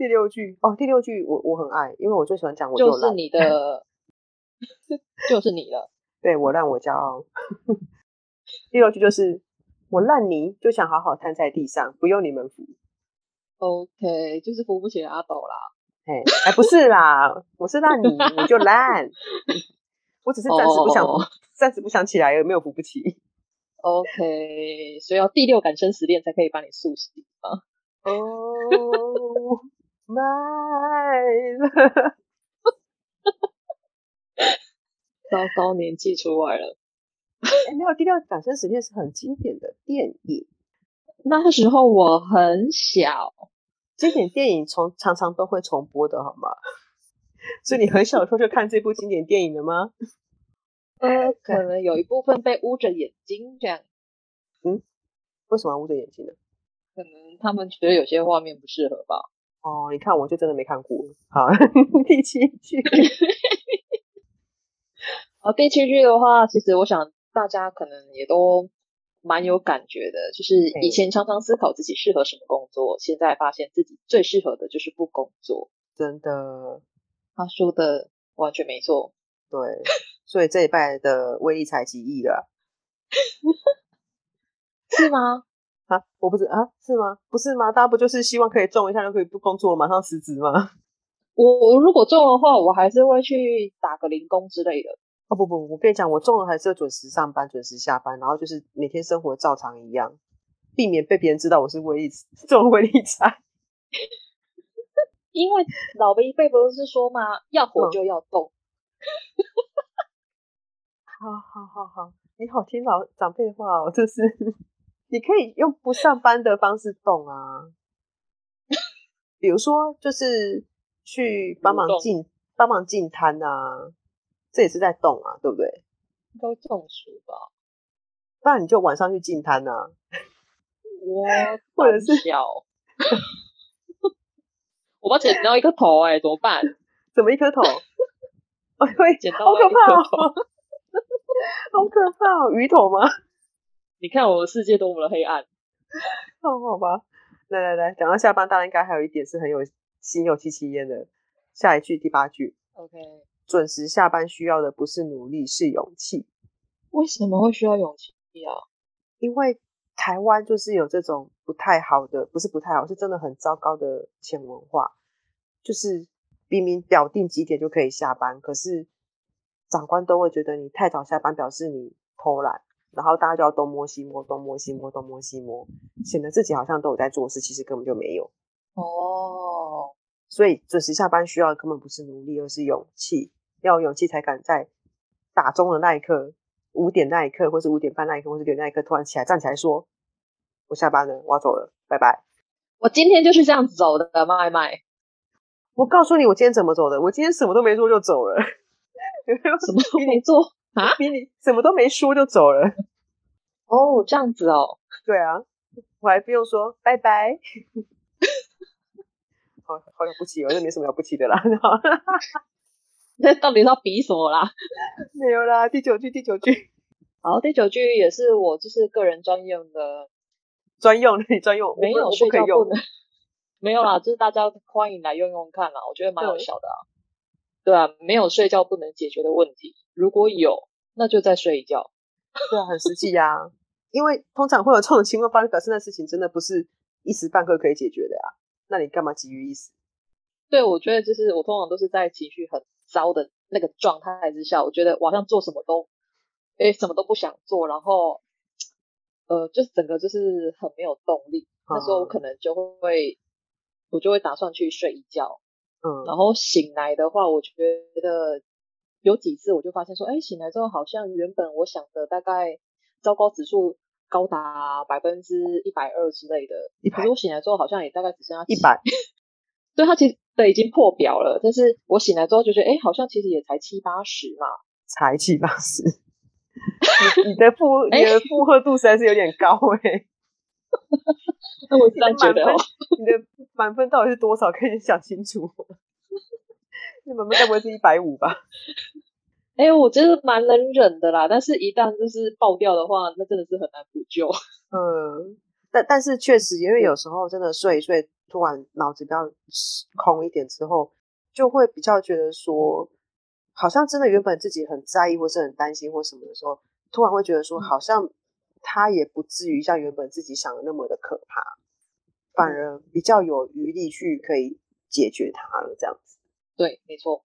第六句哦，第六句我我很爱，因为我最喜欢讲我就，就是你的，就是你了。对，我烂我骄傲。第六句就是我烂泥就想好好瘫在地上，不用你们扶。OK，就是扶不起阿斗啦。哎哎，不是啦，我是烂泥，我就烂。我只是暂时不想，暂、oh. 时不想起来，有没有扶不起？OK，所以要第六感生死恋才可以把你塑形啊。哦。Oh. 卖 了，糟糕，年纪出来了。哎，没有，第六感生死恋是很经典的电影。那时候我很小，经典电影从常常都会重播的，好吗？所以你很小的时候就看这部经典电影了吗？呃，可能有一部分被捂着眼睛这样。嗯，为什么要捂着眼睛呢？可能他们觉得有些画面不适合吧。哦，你看，我就真的没看过。好，第七句。好，第七句的话，其实我想大家可能也都蛮有感觉的，就是以前常常思考自己适合什么工作，现在发现自己最适合的就是不工作。真的，他说的完全没错。对，所以这一拜的威力才几亿了，是吗？啊，我不是啊，是吗？不是吗？大家不就是希望可以中一下就可以不工作，马上辞职吗？我我如果中的话，我还是会去打个零工之类的。哦不不，我跟你讲，我中了还是要准时上班，准时下班，然后就是每天生活照常一样，避免被别人知道我是威力中威力彩。因为老一辈不是说吗？要活就要动。好好好好，你好听老长辈话哦，这是。你可以用不上班的方式动啊，比如说就是去帮忙进帮忙进摊啊，这也是在动啊，对不对？都中暑吧？不然你就晚上去进摊啊。我或者是小，我把捡到一颗头哎、欸，怎么办？怎么一颗头？我会剪到，好可怕哦！好可怕哦！鱼头吗？你看我的世界多么的黑暗，好好吧，来来来，讲到下班，当然应该还有一点是很有心有戚戚焉的。下一句第八句，OK，准时下班需要的不是努力，是勇气。为什么会需要勇气啊？因为台湾就是有这种不太好的，不是不太好，是真的很糟糕的潜文化，就是明明表定几点就可以下班，可是长官都会觉得你太早下班，表示你偷懒。然后大家就要东摸西摸，东摸西摸，东摸西摸，显得自己好像都有在做事，其实根本就没有。哦，所以准时下班需要的根本不是努力，而是勇气。要有勇气才敢在打钟的那一刻，五点那一刻，或是五点半那一刻，或是六点那一刻，突然起来站起来说：“我下班了，我要走了，拜拜。”我今天就是这样子走的，麦麦。我告诉你，我今天怎么走的？我今天什么都没做就走了，什么都没做。啊！比你什么都没说就走了哦，这样子哦。对啊，我还不用说拜拜。好好了不起，我这没什么了不起的啦。那到底是要比什么啦？没有啦，第九句，第九句。好，第九句也是我就是个人专用的，专用的，你专用，没有睡觉不能，没有啦，就是大家欢迎来用用看啦，我觉得蛮有效的啊。对啊，没有睡觉不能解决的问题。如果有，那就再睡一觉。对啊，很实际呀。因为通常会有这种情况发生，表示那事情真的不是一时半刻可以解决的呀。那你干嘛急于一时？对，我觉得就是我通常都是在情绪很糟的那个状态之下，我觉得我好像做什么都，诶，什么都不想做，然后，呃，就是整个就是很没有动力。嗯。那时候我可能就会，我就会打算去睡一觉。嗯，然后醒来的话，我觉得有几次我就发现说，哎，醒来之后好像原本我想的大概糟糕指数高达百分之一百二之类的。可是我醒来之后好像也大概只剩下一百。对，它其实对已经破表了，但是我醒来之后就觉得，哎，好像其实也才七八十嘛，才七八十。你的负你的负荷度实在是有点高哎、欸。那我这样觉得，你的满分到底是多少？可以想清楚。你满分该不会是一百五吧？哎、欸，我觉得蛮能忍的啦，但是一旦就是爆掉的话，那真的是很难补救。嗯，但但是确实，因为有时候真的睡一睡，突然脑子比较空一点之后，就会比较觉得说，好像真的原本自己很在意或是很担心或什么的时候，突然会觉得说，好像他也不至于像原本自己想的那么的可怕，反而比较有余力去可以解决它了，这样子。对，没错。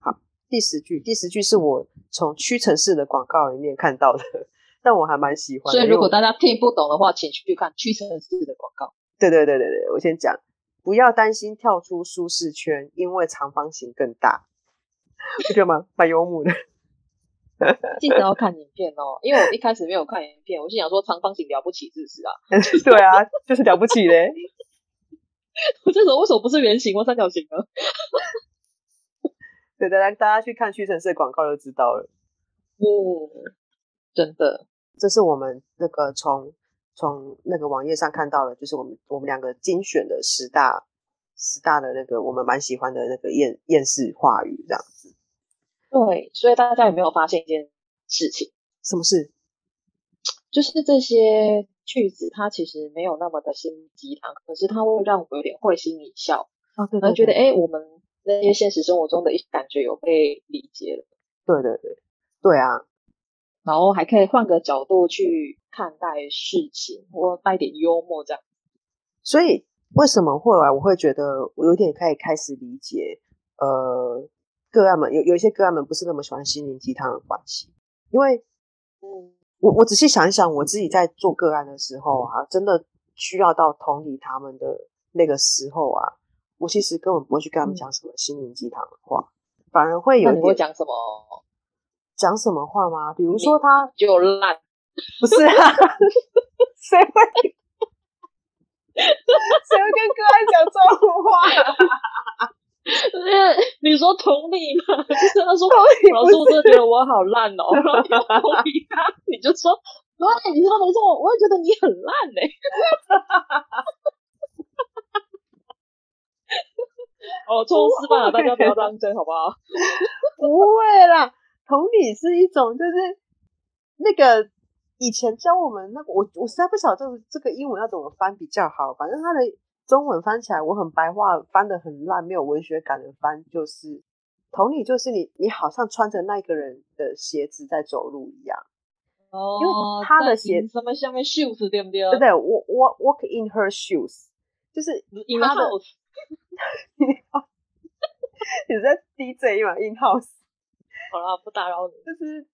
好第十句，第十句是我从屈臣氏的广告里面看到的，但我还蛮喜欢的。所以如果大家听不懂的话，请去看屈臣氏的广告。对对对对对，我先讲，不要担心跳出舒适圈，因为长方形更大。不觉得吗？蛮幽默的。记得要看影片哦，因为我一开始没有看影片，我心想说长方形了不起，是不是啊？对啊，就是了不起嘞。我这时候为什么不是圆形或三角形呢？对，大家大家去看屈臣氏的广告就知道了。嗯，真的，这是我们那个从从那个网页上看到的，就是我们我们两个精选的十大十大的那个我们蛮喜欢的那个厌厌世话语这样子。对，所以大家有没有发现一件事情？什么事？就是这些句子，它其实没有那么的心灵鸡汤，可是它会让我有点会心一笑啊，对，对，对，觉得哎，我们。那些现实生活中的一些感觉有被理解了，对对对，对啊，然后还可以换个角度去看待事情，或带点幽默这样。所以为什么后来我会觉得我有点可以开始理解，呃，个案们有有一些个案们不是那么喜欢心灵鸡汤的关系，因为，嗯，我我仔细想一想，我自己在做个案的时候啊，真的需要到同理他们的那个时候啊。我其实根本不会去跟他们讲什么心灵鸡汤的话，嗯、反而会有点。你会讲什么？讲什么话吗？比如说他就烂，不是啊？谁会？谁会跟个案讲这种话？你说同理吗？就是他说，老师，我真的觉得我好烂哦。然后你同理他，你就说，对，你说没错，我也觉得你很烂哎。哦，错误示范了，大家不要当真，好不好？不会啦，同理是一种，就是那个以前教我们那个，我我实在不晓得这个这个英文要怎么翻比较好。反正它的中文翻起来，我很白话翻得很烂，没有文学感的翻，就是同理，就是你你好像穿着那个人的鞋子在走路一样。哦，因为他的鞋什么下面 shoes 对不对？对对，我我 walk in her shoes，就是 in house。你在 DJ 嘛？In house。好了，不打扰你。就是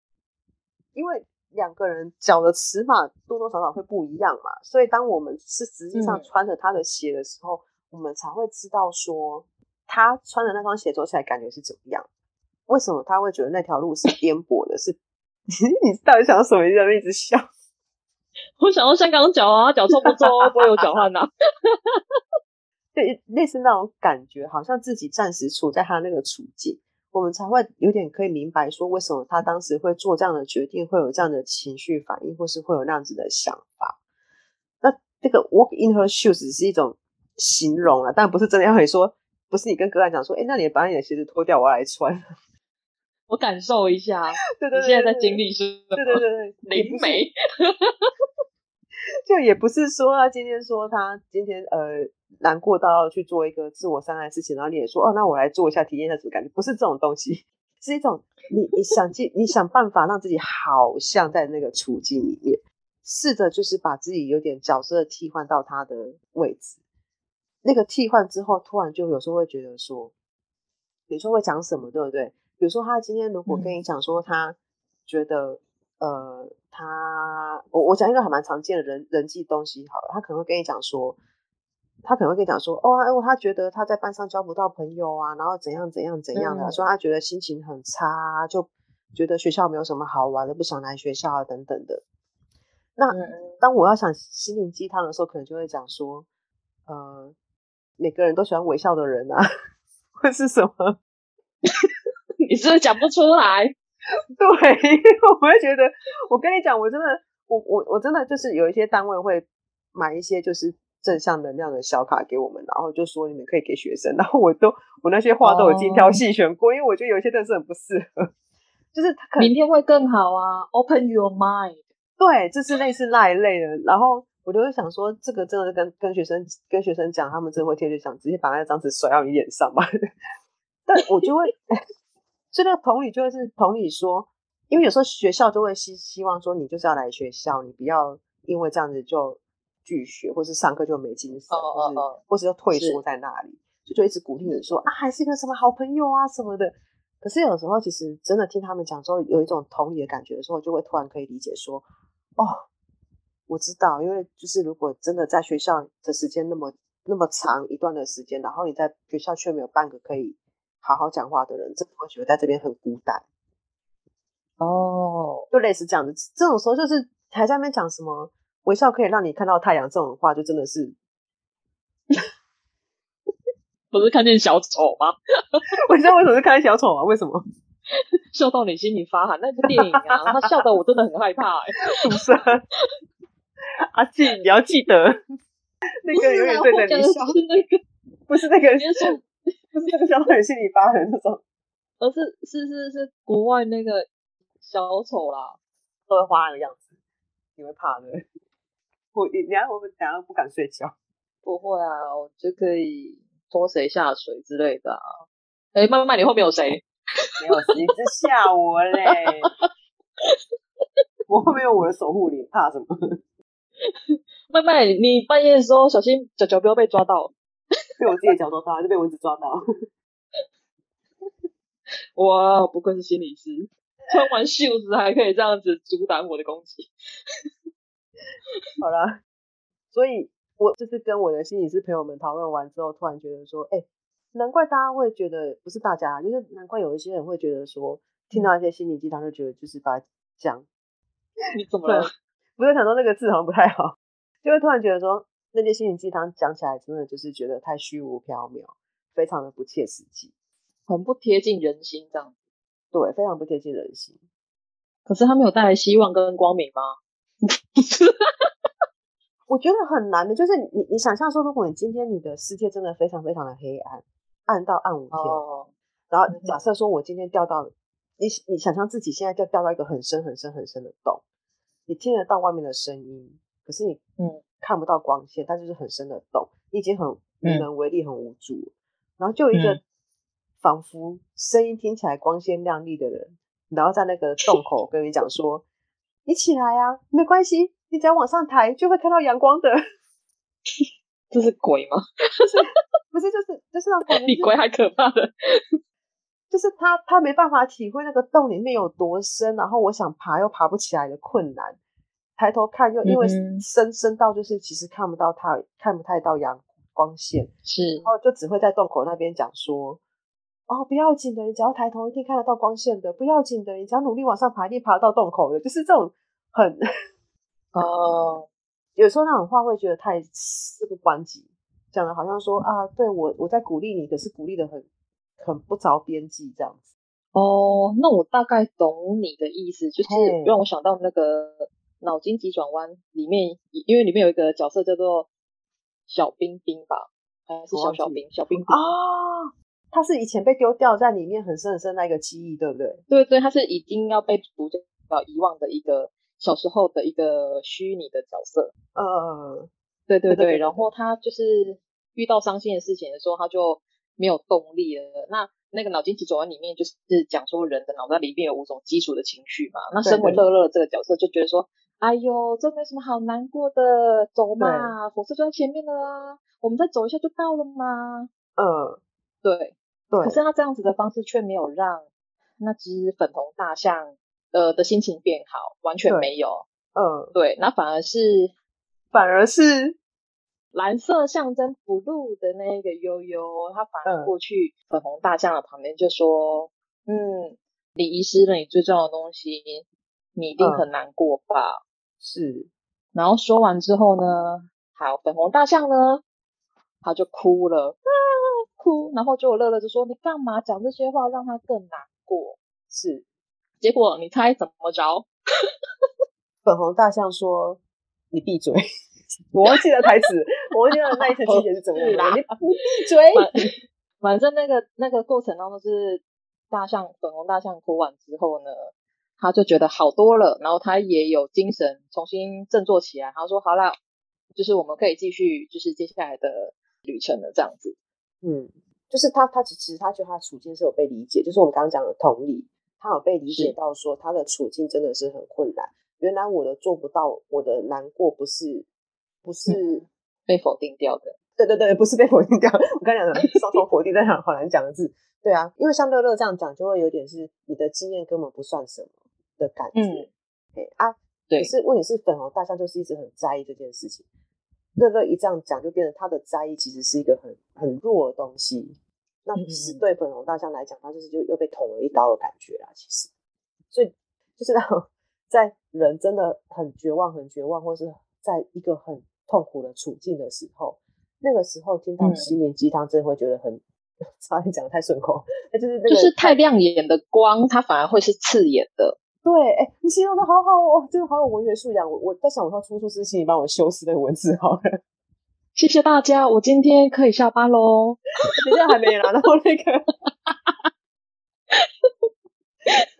因为两个人脚的尺码多多少少会不一样嘛，所以当我们是实际上穿着他的鞋的时候，嗯、我们才会知道说他穿的那双鞋走起来感觉是怎么样。为什么他会觉得那条路是颠簸的？是你到底想要什么？你在那一直笑。我想要香港脚啊，脚臭不臭？不会有脚汗呐。对，类似那种感觉，好像自己暂时处在他那个处境，我们才会有点可以明白说，为什么他当时会做这样的决定，会有这样的情绪反应，或是会有那样子的想法。那这个 walk in her shoes 是一种形容啊，但不是真的要你说，不是你跟个案讲说，哎，那你把你的鞋子脱掉，我要来穿，我感受一下。对对对，你现在在经历是？对对对对，灵媒。就也不是说他今天说他今天呃。难过到要去做一个自我伤害的事情，然后你也说哦，那我来做一下，体验一下什么感觉？不是这种东西，是一种你你想尽你想办法让自己好像在那个处境里面，试着就是把自己有点角色替换到他的位置。那个替换之后，突然就有时候会觉得说，有时候会讲什么，对不对？比如说他今天如果跟你讲说，他觉得、嗯、呃，他我我讲一个还蛮常见的人人际东西好了，他可能会跟你讲说。他可能会跟你讲说，哦，他觉得他在班上交不到朋友啊，然后怎样怎样怎样的，嗯、说他觉得心情很差，就觉得学校没有什么好玩的，不想来学校啊，等等的。那当我要想心灵鸡汤的时候，可能就会讲说，呃，每个人都喜欢微笑的人啊，会是什么？你是不是讲不出来？对，因为我会觉得，我跟你讲，我真的，我我我真的就是有一些单位会买一些就是正向能量的小卡给我们，然后就说你们可以给学生，然后我都我那些话都有精挑细选过，哦、因为我觉得有一些真的是很不适合，就是他明天会更好啊，Open your mind，对，这是类似那一类的，然后我就会想说，这个真的是跟跟学生跟学生讲，他们真的会贴着想直接把那张纸甩到你脸上嘛，但我就会。所以那个同理就会是同理说，因为有时候学校就会希希望说，你就是要来学校，你不要因为这样子就拒学，或是上课就没精神，或是或是就退缩在那里，就就一直鼓励你说啊，还是一个什么好朋友啊什么的。可是有时候其实真的听他们讲之后，有一种同理的感觉的时候，就会突然可以理解说，哦，我知道，因为就是如果真的在学校的时间那么那么长一段的时间，然后你在学校却没有半个可以。好好讲话的人，真的会觉得在这边很孤单哦，就类似这样子。这种时候就是还在那边讲什么微笑可以让你看到太阳这种话，就真的是不是看见小丑吗？我知道为什么是看见小丑啊？为什么 笑到你心里发寒？那部电影啊，他笑得我真的很害怕是不是？阿静，你要记得 那个永远对着你笑，是那个不是那个。不是这个小丑心里发寒那种，而是是是是国外那个小丑啦，都会花的样子，你会怕的。我你你会不会等下不敢睡觉？不会啊，我就可以拖谁下水之类的啊。哎、欸，麦麦，你后面有谁？没有，你在吓我嘞！我后面有我的守护灵，怕什么？麦麦，你半夜的时候小心脚脚不要被抓到。被我自己的脚抓到，还是被蚊子抓到？哇，不愧是心理师，穿完袖子还可以这样子阻挡我的攻击。好啦，所以我就是跟我的心理师朋友们讨论完之后，突然觉得说，哎、欸，难怪大家会觉得，不是大家，就是难怪有一些人会觉得说，听到一些心理鸡汤就觉得就是把它讲。你怎么了？不是想说那个字好像不太好，就会突然觉得说。那些心灵鸡汤讲起来，真的就是觉得太虚无缥缈，非常的不切实际，很不贴近人心，这样子。对，非常不贴近人心。可是他没有带来希望跟光明吗？我觉得很难的，就是你你想象说，如果你今天你的世界真的非常非常的黑暗，暗到暗无天然后假设说我今天掉到、嗯、你你想象自己现在就掉到一个很深很深很深的洞，你听得到外面的声音，可是你嗯。看不到光线，它就是很深的洞，你已经很无能为力，很无助。嗯、然后就有一个、嗯、仿佛声音听起来光鲜亮丽的人，然后在那个洞 口跟你讲说：“你起来啊，没关系，你只要往上抬，就会看到阳光的。”这是鬼吗？不是，就是就是那种，比鬼还可怕的。就是他，他没办法体会那个洞里面有多深，然后我想爬又爬不起来的困难。抬头看，又因为深深到就是其实看不到它，看不太到阳光线，是，然后就只会在洞口那边讲说，哦，不要紧的，你只要抬头一定看得到光线的，不要紧的，你只要努力往上爬，一定爬得到洞口的，就是这种很，哦，有时候那种话会觉得太事不关己，讲的好像说啊，对我我在鼓励你，可是鼓励的很很不着边际这样子。哦，那我大概懂你的意思，就是让我想到那个。脑筋急转弯里面，因为里面有一个角色叫做小冰冰吧，还是小小冰？小冰冰啊，他是以前被丢掉在里面很深很深那一个记忆，对不对？对对，他是已经要被主角遗忘的一个小时候的一个虚拟的角色。呃，对对对，然后他就是遇到伤心的事情的时候，他就没有动力了。那那个脑筋急转弯里面就是讲说人的脑袋里面有五种基础的情绪嘛。那身为乐乐这个角色就觉得说。哎呦，这没什么好难过的，走嘛，火车就在前面了啊，我们再走一下就到了嘛。嗯，对对。可是他这样子的方式却没有让那只粉红大象呃的心情变好，完全没有。嗯，对，那反而是反而是蓝色象征 blue 的那个悠悠，他反而过去粉红大象的旁边就说：“嗯，嗯，你遗失了你最重要的东西，你一定很难过吧？”是，然后说完之后呢，好，粉红大象呢，他就哭了，啊，哭，然后就乐乐就说：“你干嘛讲这些话，让他更难过？”是，结果你猜怎么着？粉红大象说：“你闭嘴。”我忘记了台词，我忘记了那一次情节是怎么样的。你闭嘴。反正那个那个过程当中，就是大象粉红大象哭完之后呢，他就觉得好多了，然后他也有精神重新振作起来。他说：“好了，就是我们可以继续，就是接下来的旅程了。”这样子，嗯，就是他他其实他觉得他处境是有被理解，就是我们刚刚讲的同理，他有被理解到说他的处境真的是很困难。原来我的做不到，我的难过不是不是、嗯、被否定掉的。对对对，不是被否定掉。我刚讲的双重否定，在讲好难讲的字。对啊，因为像乐乐这样讲，就会有点是你的经验根本不算什么的感觉。嗯，啊，对。可是问题是粉红大象就是一直很在意这件事情。乐乐一这样讲，就变成他的在意其实是一个很很弱的东西。那其实对粉红大象来讲，他就是就又被捅了一刀的感觉啊。其实，所以就是那种在人真的很绝望、很绝望，或是在一个很痛苦的处境的时候。那个时候听到心灵鸡汤，真的会觉得很，差点讲的太顺口，那就是那个就是太亮眼的光，它反而会是刺眼的。对，哎、欸，你形容的好好哦，真的好有文学素养。我我在想，我要出书之前，你帮我修饰那个文字好了。谢谢大家，我今天可以下班喽。等下还没啦，然后那个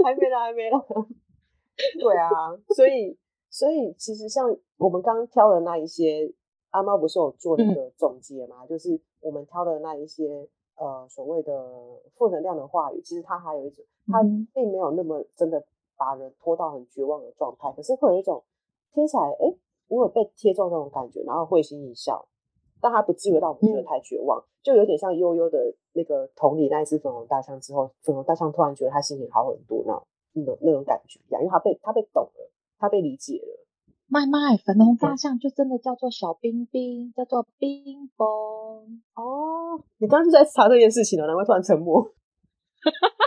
还没啦，还没啦。对啊，所以所以其实像我们刚刚挑的那一些。阿猫不是有做一个总结嘛？嗯、就是我们挑的那一些呃所谓的负能量的话语，其实它还有一种，它并没有那么真的把人拖到很绝望的状态，可是会有一种听起来，哎、欸，我有被贴中那种感觉，然后会心一笑，但他不至于让我们觉得太绝望，嗯、就有点像悠悠的那个同理那一只粉红大象之后，粉红大象突然觉得他心情好很多，那那种那种感觉一样，因为他被他被懂了，他被理解了。麦麦，粉红大象就真的叫做小冰冰，叫做冰崩哦。你刚刚就在查这件事情了，难怪突然沉默。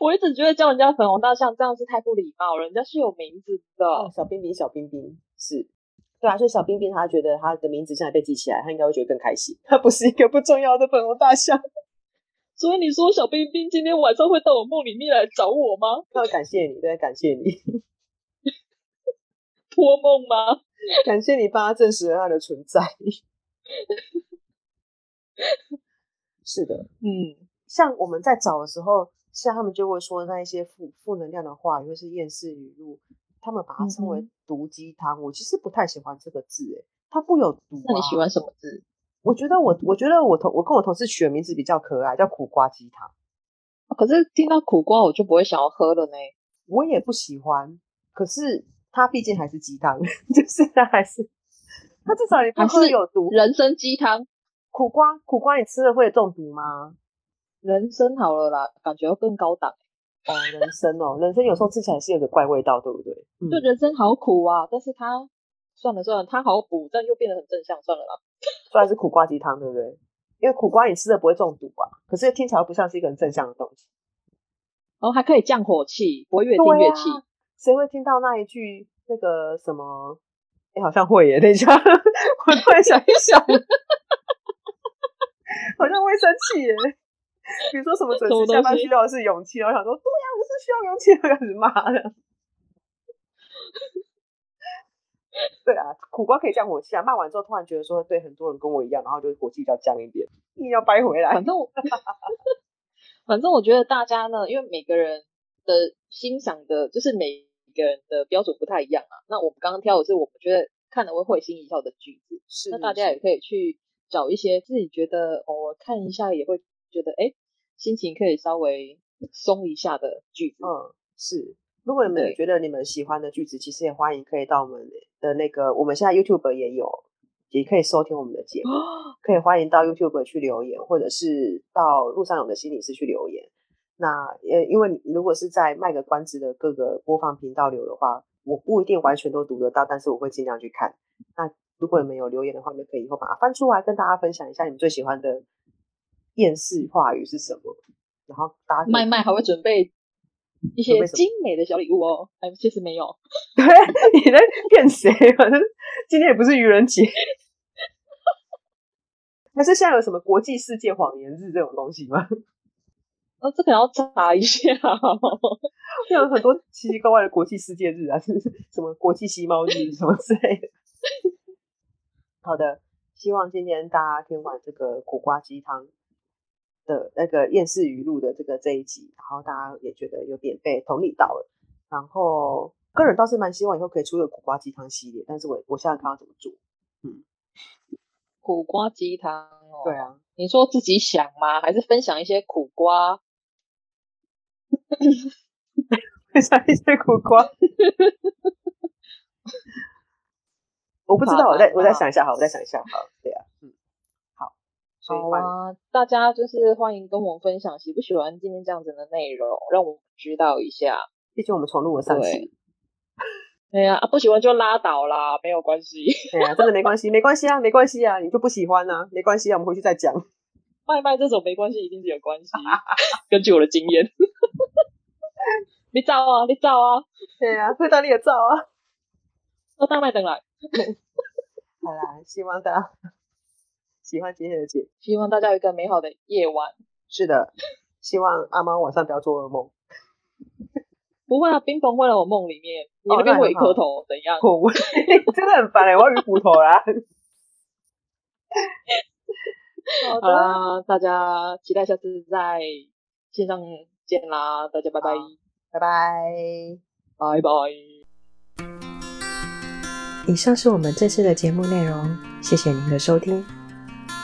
我一直觉得叫人家粉红大象这样是太不礼貌了，人家是有名字的。哦，小冰冰，小冰冰是，对啊，所以小冰冰他觉得他的名字现在被记起来，他应该会觉得更开心。他不是一个不重要的粉红大象，所以你说小冰冰今天晚上会到我梦里面来找我吗？他会感谢你，对，感谢你。托梦吗？感谢你帮他证实了他的存在。是的，嗯，像我们在找的时候，像他们就会说那一些负负能量的话，或是厌世语录，他们把它称为毒鸡汤。嗯、我其实不太喜欢这个字，诶，它不有毒、啊。那你喜欢什么字？我觉得我，我觉得我同我跟我同事取的名字比较可爱，叫苦瓜鸡汤。可是听到苦瓜，我就不会想要喝了呢。我也不喜欢，可是。它毕竟还是鸡汤，就是它还是，它至少你不喝有毒。人参鸡汤，苦瓜苦瓜你吃了会中毒吗？人参好了啦，感觉要更高档。哦，人参哦，人参有时候吃起来是有个怪味道，对不对？就人参好苦啊，但是它算了算了，它好补，但又变得很正向，算了啦。虽然是苦瓜鸡汤，对不对？因为苦瓜你吃了不会中毒啊，可是听起来不像是一个很正向的东西。然后还可以降火气，不会越听越气。谁会听到那一句那个什么？哎、欸，好像会耶！等一下，我突然想一想，好像会生气耶。比如说什么准时下班需要的是勇气，然后想说对呀、啊，我是需要勇气，开始骂的。对啊，苦瓜可以降火气啊！骂完之后，突然觉得说，对很多人跟我一样，然后就火气比较降一点，硬要掰回来。反正我，反正我觉得大家呢，因为每个人的欣赏的，就是每。每个人的标准不太一样啊。那我们刚刚挑的是我们觉得看了会会心一笑的句子，是。那大家也可以去找一些自己觉得偶尔看一下也会觉得哎，心情可以稍微松一下的句子。嗯，是。如果你们觉得你们喜欢的句子，其实也欢迎可以到我们的那个，我们现在 YouTube 也有，也可以收听我们的节目，可以欢迎到 YouTube 去留言，或者是到路上有的心理师去留言。那呃，因为如果是在卖个关子的各个播放频道留的话，我不一定完全都读得到，但是我会尽量去看。那如果你们有留言的话，你们可以以后把它翻出来跟大家分享一下，你们最喜欢的厌世话语是什么？然后大家麦麦还会准备一些精美的小礼物哦。哎，其实没有。对，你在骗谁？反正今天也不是愚人节。还是现在有什么国际世界谎言日这种东西吗？哦，这可能要查一下。有很多奇奇怪怪的国际世界日啊，是什么国际吸猫日什么之类的。好的，希望今天大家听完这个苦瓜鸡汤的那个厌世语录的这个这一集，然后大家也觉得有点被同理到了。然后个人倒是蛮希望以后可以出一个苦瓜鸡汤系列，但是我我现在看要怎么做。嗯。苦瓜鸡汤哦，对啊，你说自己想吗？还是分享一些苦瓜？分享一些苦瓜？我不知道，我再我再想一下，好，我再想一下，好，对啊，好啊，大家就是欢迎跟我们分享喜不喜欢今天这样子的内容，让我们知道一下。毕竟我们重录了三次。对呀，啊，不喜欢就拉倒啦，没有关系。对呀，真的没关系，没关系啊，没关系啊，你就不喜欢啊，没关系啊，我们回去再讲。麦麦这种没关系，一定是有关系。根据我的经验，你照啊，你照啊，对呀，会到你也照啊。那大麦等来。好啦，希望大家喜欢今天的节，希望大家有一个美好的夜晚。是的，希望阿猫晚上不要做噩梦。不会啊，冰崩会在我梦里面。你那边会一颗头怎样？我 真的很烦哎，我要鱼骨头啦。好的，大家期待下次在线上见啦！大家拜拜，拜拜，拜拜。以上是我们这次的节目内容，谢谢您的收听。